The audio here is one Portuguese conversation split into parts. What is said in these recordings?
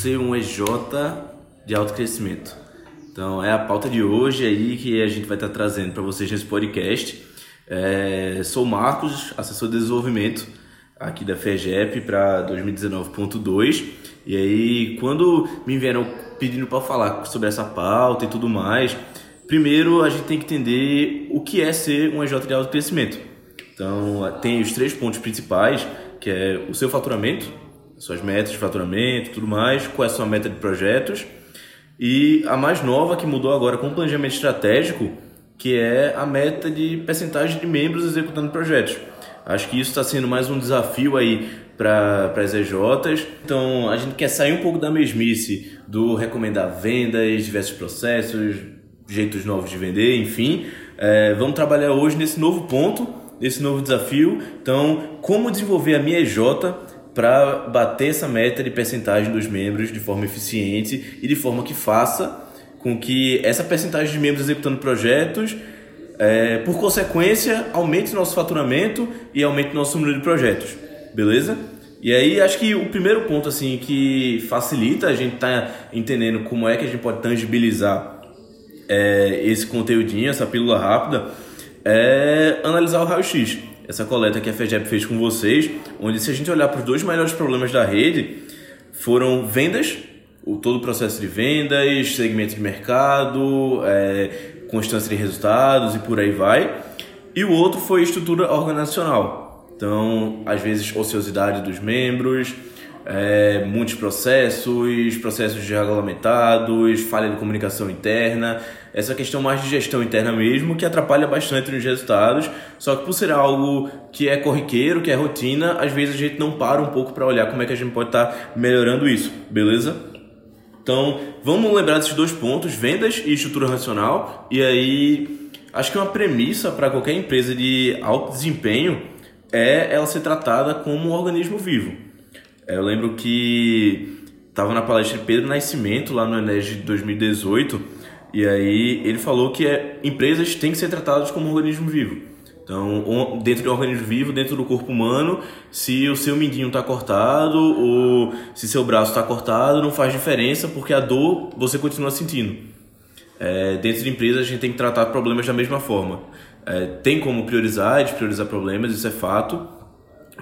ser um EJ de alto crescimento? Então, é a pauta de hoje aí que a gente vai estar trazendo para vocês nesse podcast. É, sou Marcos, assessor de desenvolvimento aqui da FEGEP para 2019.2. E aí, quando me vieram pedindo para falar sobre essa pauta e tudo mais, primeiro a gente tem que entender o que é ser um EJ de alto crescimento. Então, tem os três pontos principais, que é o seu faturamento, suas metas de faturamento, tudo mais, qual é a sua meta de projetos. E a mais nova que mudou agora com o planejamento estratégico, que é a meta de percentagem de membros executando projetos. Acho que isso está sendo mais um desafio aí para as EJs. Então, a gente quer sair um pouco da mesmice do recomendar vendas, diversos processos, jeitos novos de vender, enfim. É, vamos trabalhar hoje nesse novo ponto, nesse novo desafio. Então, como desenvolver a minha EJ para bater essa meta de percentagem dos membros de forma eficiente e de forma que faça com que essa percentagem de membros executando projetos, é, por consequência, aumente nosso faturamento e aumente nosso número de projetos, beleza? E aí acho que o primeiro ponto assim que facilita a gente tá entendendo como é que a gente pode tangibilizar é, esse conteúdinho, essa pílula rápida, é analisar o raio-x essa coleta que a FEGEP fez com vocês, onde se a gente olhar para os dois maiores problemas da rede, foram vendas, o todo o processo de vendas, segmento de mercado, é, constância de resultados e por aí vai. E o outro foi estrutura organizacional. Então, às vezes, ociosidade dos membros, é, muitos processos, processos regulamentados, falha de comunicação interna, essa questão mais de gestão interna mesmo, que atrapalha bastante nos resultados. Só que por ser algo que é corriqueiro, que é rotina, às vezes a gente não para um pouco para olhar como é que a gente pode estar tá melhorando isso, beleza? Então, vamos lembrar desses dois pontos, vendas e estrutura racional. E aí, acho que uma premissa para qualquer empresa de alto desempenho é ela ser tratada como um organismo vivo. Eu lembro que estava na palestra de Pedro Nascimento, lá no Enes de 2018, e aí ele falou que é, empresas têm que ser tratadas como um organismo vivo. Então, dentro de um organismo vivo, dentro do corpo humano, se o seu mindinho está cortado ou se seu braço está cortado, não faz diferença porque a dor você continua sentindo. É, dentro de empresas, a gente tem que tratar problemas da mesma forma. É, tem como priorizar, despriorizar problemas, isso é fato,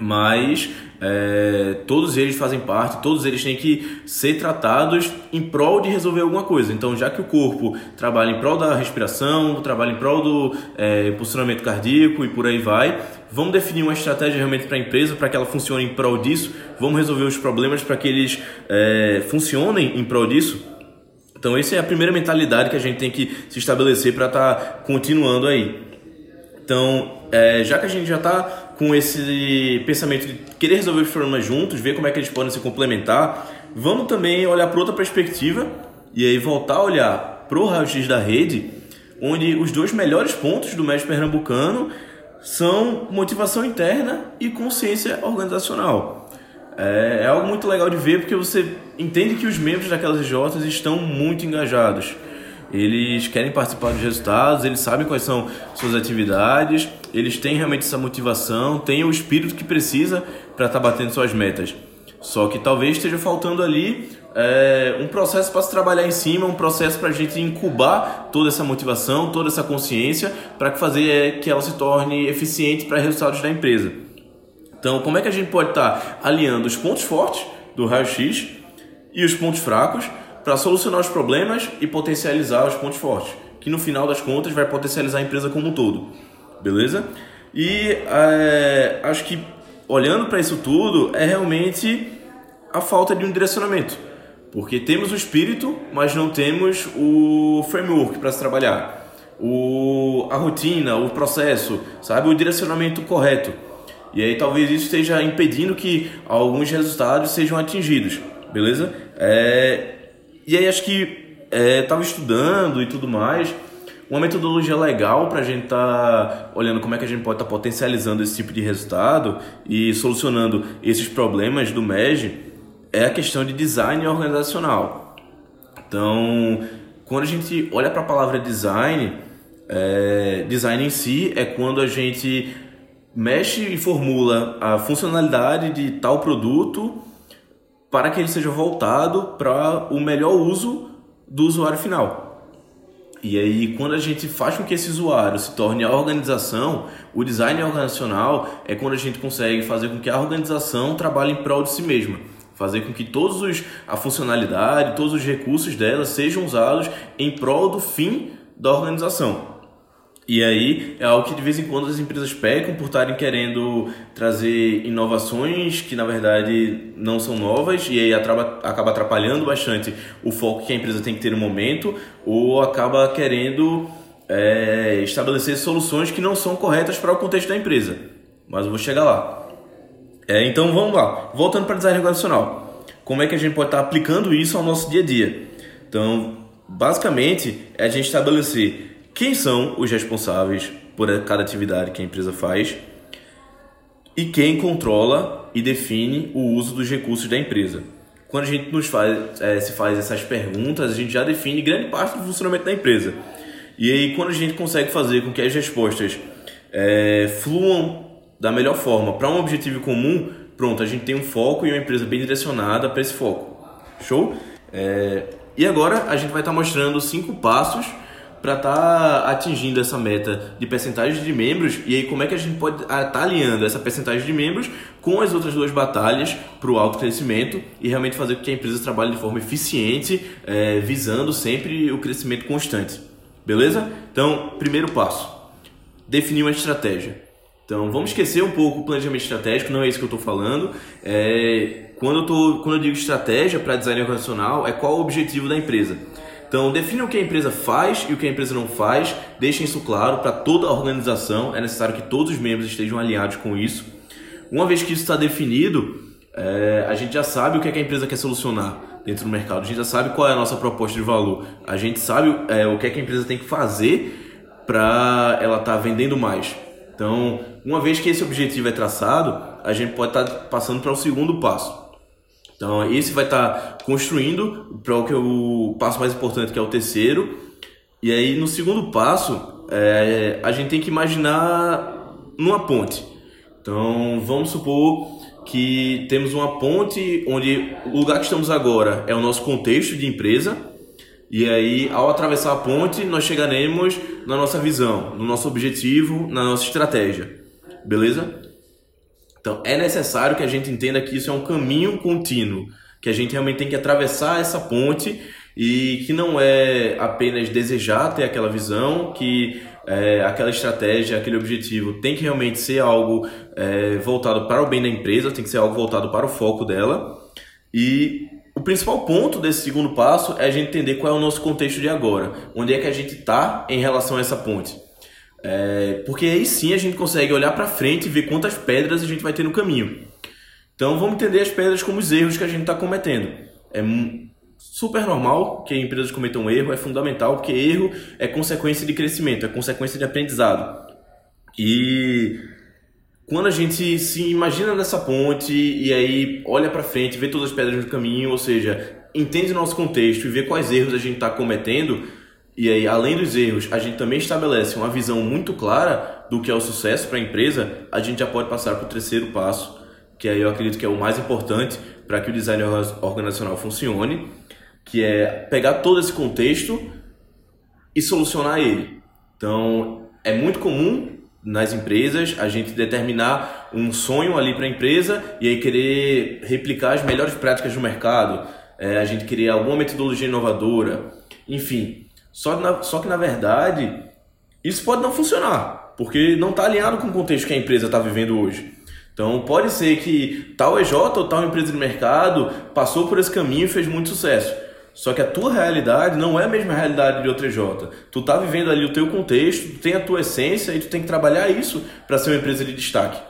mas é, todos eles fazem parte, todos eles têm que ser tratados em prol de resolver alguma coisa. Então, já que o corpo trabalha em prol da respiração, trabalha em prol do é, posicionamento cardíaco e por aí vai, vamos definir uma estratégia realmente para a empresa para que ela funcione em prol disso, vamos resolver os problemas para que eles é, funcionem em prol disso. Então, essa é a primeira mentalidade que a gente tem que se estabelecer para estar tá continuando aí. Então, é, já que a gente já está com esse pensamento de querer resolver os problemas juntos, ver como é que eles podem se complementar, vamos também olhar para outra perspectiva e aí voltar a olhar para o raio-x da rede, onde os dois melhores pontos do mestre pernambucano são motivação interna e consciência organizacional. É, é algo muito legal de ver porque você entende que os membros daquelas IJs estão muito engajados eles querem participar dos resultados, eles sabem quais são suas atividades, eles têm realmente essa motivação, têm o espírito que precisa para estar tá batendo suas metas. Só que talvez esteja faltando ali é, um processo para se trabalhar em cima, um processo para a gente incubar toda essa motivação, toda essa consciência, para fazer é, que ela se torne eficiente para resultados da empresa. Então, como é que a gente pode estar tá alinhando os pontos fortes do raio-x e os pontos fracos para solucionar os problemas e potencializar os pontos fortes, que no final das contas vai potencializar a empresa como um todo, beleza? E é, acho que olhando para isso tudo é realmente a falta de um direcionamento, porque temos o espírito, mas não temos o framework para se trabalhar, o, a rotina, o processo, sabe, o direcionamento correto. E aí talvez isso esteja impedindo que alguns resultados sejam atingidos, beleza? É, e aí acho que é, estudando e tudo mais, uma metodologia legal para a gente estar tá olhando como é que a gente pode estar tá potencializando esse tipo de resultado e solucionando esses problemas do MEG é a questão de design organizacional. Então, quando a gente olha para a palavra design, é, design em si é quando a gente mexe e formula a funcionalidade de tal produto para que ele seja voltado para o melhor uso do usuário final. E aí, quando a gente faz com que esse usuário se torne a organização, o design organizacional é quando a gente consegue fazer com que a organização trabalhe em prol de si mesma. Fazer com que todos os, a funcionalidade, todos os recursos dela sejam usados em prol do fim da organização. E aí é algo que de vez em quando as empresas pecam por estarem querendo trazer inovações que na verdade não são novas e aí acaba, atrapalhando bastante o foco que a empresa tem que ter no momento ou acaba querendo é, estabelecer soluções que não são corretas para o contexto da empresa. Mas eu vou chegar lá. É, então vamos lá. Voltando para design organizacional. Como é que a gente pode estar aplicando isso ao nosso dia a dia? Então, basicamente, é a gente estabelecer quem são os responsáveis por cada atividade que a empresa faz e quem controla e define o uso dos recursos da empresa. Quando a gente nos faz, é, se faz essas perguntas, a gente já define grande parte do funcionamento da empresa. E aí, quando a gente consegue fazer com que as respostas é, fluam da melhor forma para um objetivo comum, pronto, a gente tem um foco e uma empresa bem direcionada para esse foco. Show? É, e agora a gente vai estar tá mostrando cinco passos para estar tá atingindo essa meta de percentagem de membros e aí como é que a gente pode estar tá alinhando essa percentagem de membros com as outras duas batalhas para o alto crescimento e realmente fazer com que a empresa trabalhe de forma eficiente, é, visando sempre o crescimento constante. Beleza? Então, primeiro passo: definir uma estratégia. Então, vamos esquecer um pouco o planejamento estratégico, não é isso que eu estou falando. É, quando, eu tô, quando eu digo estratégia para design organizacional, é qual o objetivo da empresa. Então, defina o que a empresa faz e o que a empresa não faz, deixem isso claro para toda a organização. É necessário que todos os membros estejam alinhados com isso. Uma vez que isso está definido, é, a gente já sabe o que, é que a empresa quer solucionar dentro do mercado, a gente já sabe qual é a nossa proposta de valor, a gente sabe é, o que, é que a empresa tem que fazer para ela estar tá vendendo mais. Então, uma vez que esse objetivo é traçado, a gente pode estar tá passando para o segundo passo então, esse vai estar tá construindo para o que o passo mais importante, que é o terceiro. E aí, no segundo passo, é, a gente tem que imaginar numa ponte. Então, vamos supor que temos uma ponte onde o lugar que estamos agora é o nosso contexto de empresa. E aí, ao atravessar a ponte, nós chegaremos na nossa visão, no nosso objetivo, na nossa estratégia. Beleza? Então, é necessário que a gente entenda que isso é um caminho contínuo, que a gente realmente tem que atravessar essa ponte e que não é apenas desejar ter aquela visão, que é, aquela estratégia, aquele objetivo tem que realmente ser algo é, voltado para o bem da empresa, tem que ser algo voltado para o foco dela. E o principal ponto desse segundo passo é a gente entender qual é o nosso contexto de agora, onde é que a gente está em relação a essa ponte. É, porque aí sim a gente consegue olhar para frente e ver quantas pedras a gente vai ter no caminho. Então vamos entender as pedras como os erros que a gente está cometendo. É super normal que empresas cometam erro, é fundamental, porque erro é consequência de crescimento, é consequência de aprendizado. E quando a gente se imagina nessa ponte e aí olha para frente, vê todas as pedras no caminho, ou seja, entende o nosso contexto e vê quais erros a gente está cometendo, e aí, além dos erros, a gente também estabelece uma visão muito clara do que é o sucesso para a empresa, a gente já pode passar para o terceiro passo, que aí eu acredito que é o mais importante para que o design organizacional funcione, que é pegar todo esse contexto e solucionar ele. Então, é muito comum nas empresas a gente determinar um sonho ali para a empresa e aí querer replicar as melhores práticas do mercado, é, a gente querer alguma metodologia inovadora, enfim. Só, na, só que na verdade, isso pode não funcionar, porque não está alinhado com o contexto que a empresa está vivendo hoje. Então pode ser que tal EJ ou tal empresa de mercado passou por esse caminho e fez muito sucesso. Só que a tua realidade não é a mesma realidade de outra EJ. Tu tá vivendo ali o teu contexto, tu tem a tua essência e tu tem que trabalhar isso para ser uma empresa de destaque.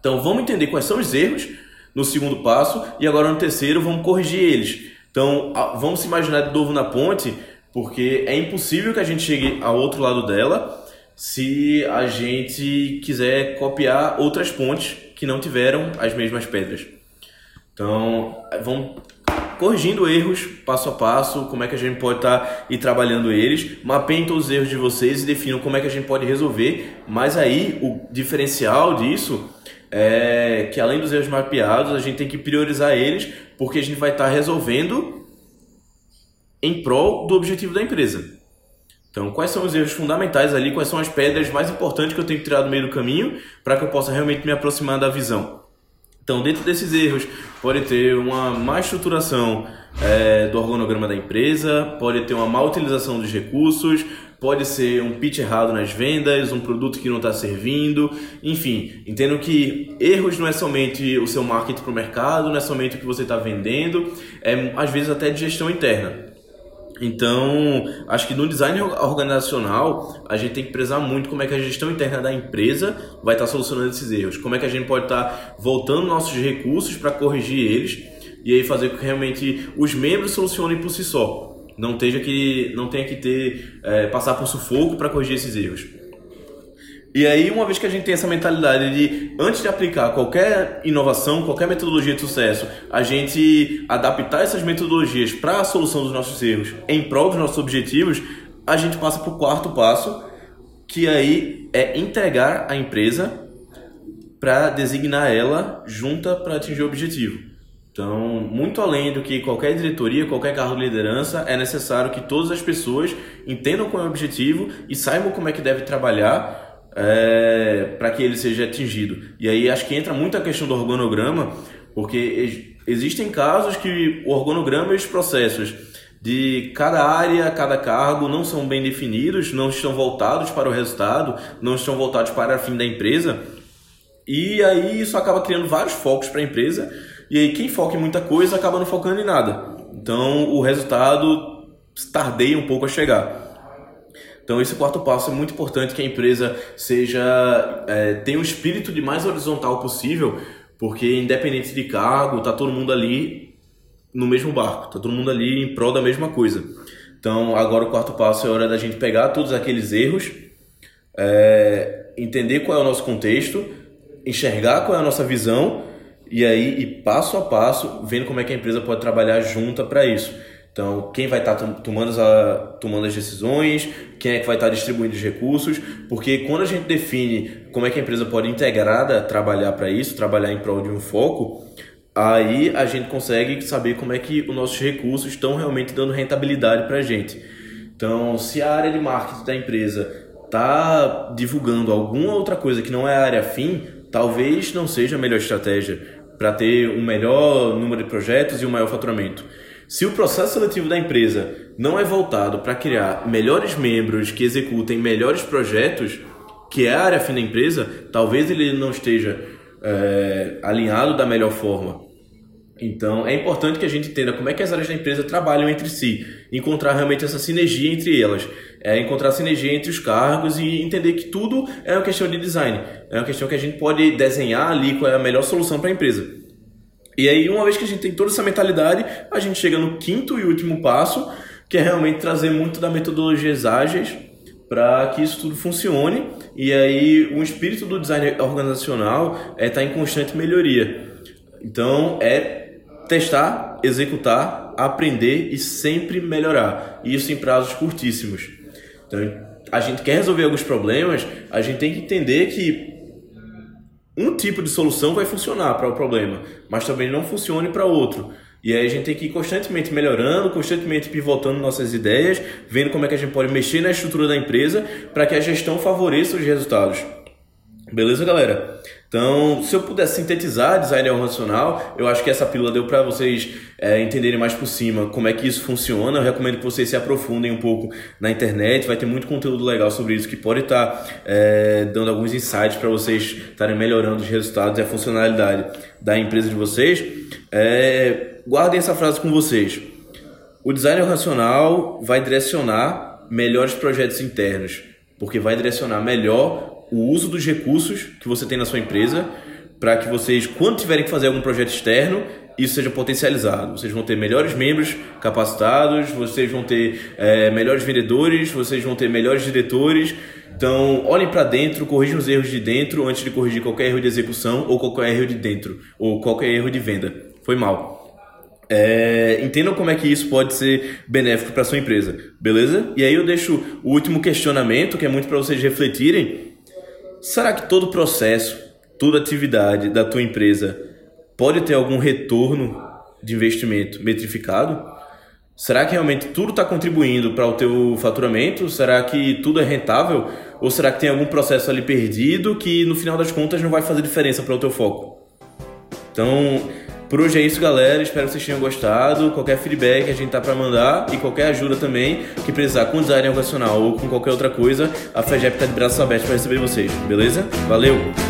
Então vamos entender quais são os erros no segundo passo e agora no terceiro vamos corrigir eles. Então vamos se imaginar de novo na ponte porque é impossível que a gente chegue ao outro lado dela se a gente quiser copiar outras pontes que não tiveram as mesmas pedras. Então, vamos corrigindo erros passo a passo, como é que a gente pode estar tá ir trabalhando eles, mapeiem todos os erros de vocês e definam como é que a gente pode resolver. Mas aí o diferencial disso é que além dos erros mapeados, a gente tem que priorizar eles, porque a gente vai estar resolvendo em prol do objetivo da empresa. Então, quais são os erros fundamentais ali? Quais são as pedras mais importantes que eu tenho que tirar do meio do caminho para que eu possa realmente me aproximar da visão? Então, dentro desses erros, pode ter uma má estruturação é, do organograma da empresa, pode ter uma má utilização dos recursos, pode ser um pitch errado nas vendas, um produto que não está servindo, enfim, entendo que erros não é somente o seu marketing para o mercado, não é somente o que você está vendendo, é às vezes até de gestão interna. Então, acho que no design organizacional, a gente tem que prezar muito como é que a gestão interna da empresa vai estar solucionando esses erros. Como é que a gente pode estar voltando nossos recursos para corrigir eles e aí fazer com que realmente os membros solucionem por si só. Não, tenha que, não tenha que ter, é, passar por sufoco para corrigir esses erros. E aí, uma vez que a gente tem essa mentalidade de, antes de aplicar qualquer inovação, qualquer metodologia de sucesso, a gente adaptar essas metodologias para a solução dos nossos erros em prol dos nossos objetivos, a gente passa para o quarto passo, que aí é entregar a empresa para designar ela junta para atingir o objetivo. Então, muito além do que qualquer diretoria, qualquer cargo de liderança, é necessário que todas as pessoas entendam qual é o objetivo e saibam como é que deve trabalhar é, para que ele seja atingido. E aí acho que entra muito a questão do organograma, porque existem casos que o organograma e os processos de cada área, cada cargo não são bem definidos, não estão voltados para o resultado, não estão voltados para o fim da empresa. E aí isso acaba criando vários focos para a empresa. E aí quem foca em muita coisa acaba não focando em nada. Então o resultado tardeia um pouco a chegar. Então esse quarto passo é muito importante que a empresa seja é, tenha um espírito de mais horizontal possível, porque independente de cargo, tá todo mundo ali no mesmo barco, tá todo mundo ali em prol da mesma coisa. Então agora o quarto passo é hora da gente pegar todos aqueles erros, é, entender qual é o nosso contexto, enxergar qual é a nossa visão e aí ir passo a passo vendo como é que a empresa pode trabalhar junta para isso. Então, quem vai estar tomando, a, tomando as decisões, quem é que vai estar distribuindo os recursos, porque quando a gente define como é que a empresa pode integrada trabalhar para isso, trabalhar em prol de um foco, aí a gente consegue saber como é que os nossos recursos estão realmente dando rentabilidade para a gente. Então, se a área de marketing da empresa está divulgando alguma outra coisa que não é a área fim, talvez não seja a melhor estratégia para ter um melhor número de projetos e um maior faturamento. Se o processo seletivo da empresa não é voltado para criar melhores membros que executem melhores projetos, que é a área fim da empresa, talvez ele não esteja é, alinhado da melhor forma. Então, é importante que a gente entenda como é que as áreas da empresa trabalham entre si, encontrar realmente essa sinergia entre elas, é encontrar sinergia entre os cargos e entender que tudo é uma questão de design, é uma questão que a gente pode desenhar ali qual é a melhor solução para a empresa. E aí, uma vez que a gente tem toda essa mentalidade, a gente chega no quinto e último passo, que é realmente trazer muito da metodologias ágeis para que isso tudo funcione. E aí, o espírito do design organizacional é estar tá em constante melhoria. Então, é testar, executar, aprender e sempre melhorar. Isso em prazos curtíssimos. Então, a gente quer resolver alguns problemas, a gente tem que entender que um tipo de solução vai funcionar para o problema, mas também não funcione para outro. E aí a gente tem que ir constantemente melhorando, constantemente pivotando nossas ideias, vendo como é que a gente pode mexer na estrutura da empresa para que a gestão favoreça os resultados. Beleza, galera? Então, se eu pudesse sintetizar design organizacional, eu acho que essa pílula deu para vocês é, entenderem mais por cima como é que isso funciona. Eu recomendo que vocês se aprofundem um pouco na internet, vai ter muito conteúdo legal sobre isso que pode estar tá, é, dando alguns insights para vocês estarem melhorando os resultados e a funcionalidade da empresa de vocês. É, guardem essa frase com vocês. O design organizacional vai direcionar melhores projetos internos, porque vai direcionar melhor o uso dos recursos que você tem na sua empresa para que vocês, quando tiverem que fazer algum projeto externo, isso seja potencializado. Vocês vão ter melhores membros capacitados, vocês vão ter é, melhores vendedores, vocês vão ter melhores diretores. Então, olhem para dentro, corrijam os erros de dentro antes de corrigir qualquer erro de execução ou qualquer erro de dentro ou qualquer erro de venda. Foi mal. É, entendam como é que isso pode ser benéfico para sua empresa, beleza? E aí eu deixo o último questionamento, que é muito para vocês refletirem Será que todo processo, toda atividade da tua empresa pode ter algum retorno de investimento metrificado? Será que realmente tudo está contribuindo para o teu faturamento? Será que tudo é rentável? Ou será que tem algum processo ali perdido que no final das contas não vai fazer diferença para o teu foco? Então, por hoje é isso, galera. Espero que vocês tenham gostado. Qualquer feedback a gente tá para mandar e qualquer ajuda também que precisar com design educacional ou com qualquer outra coisa, a FEGEP tá de braços abertos para receber vocês, beleza? Valeu!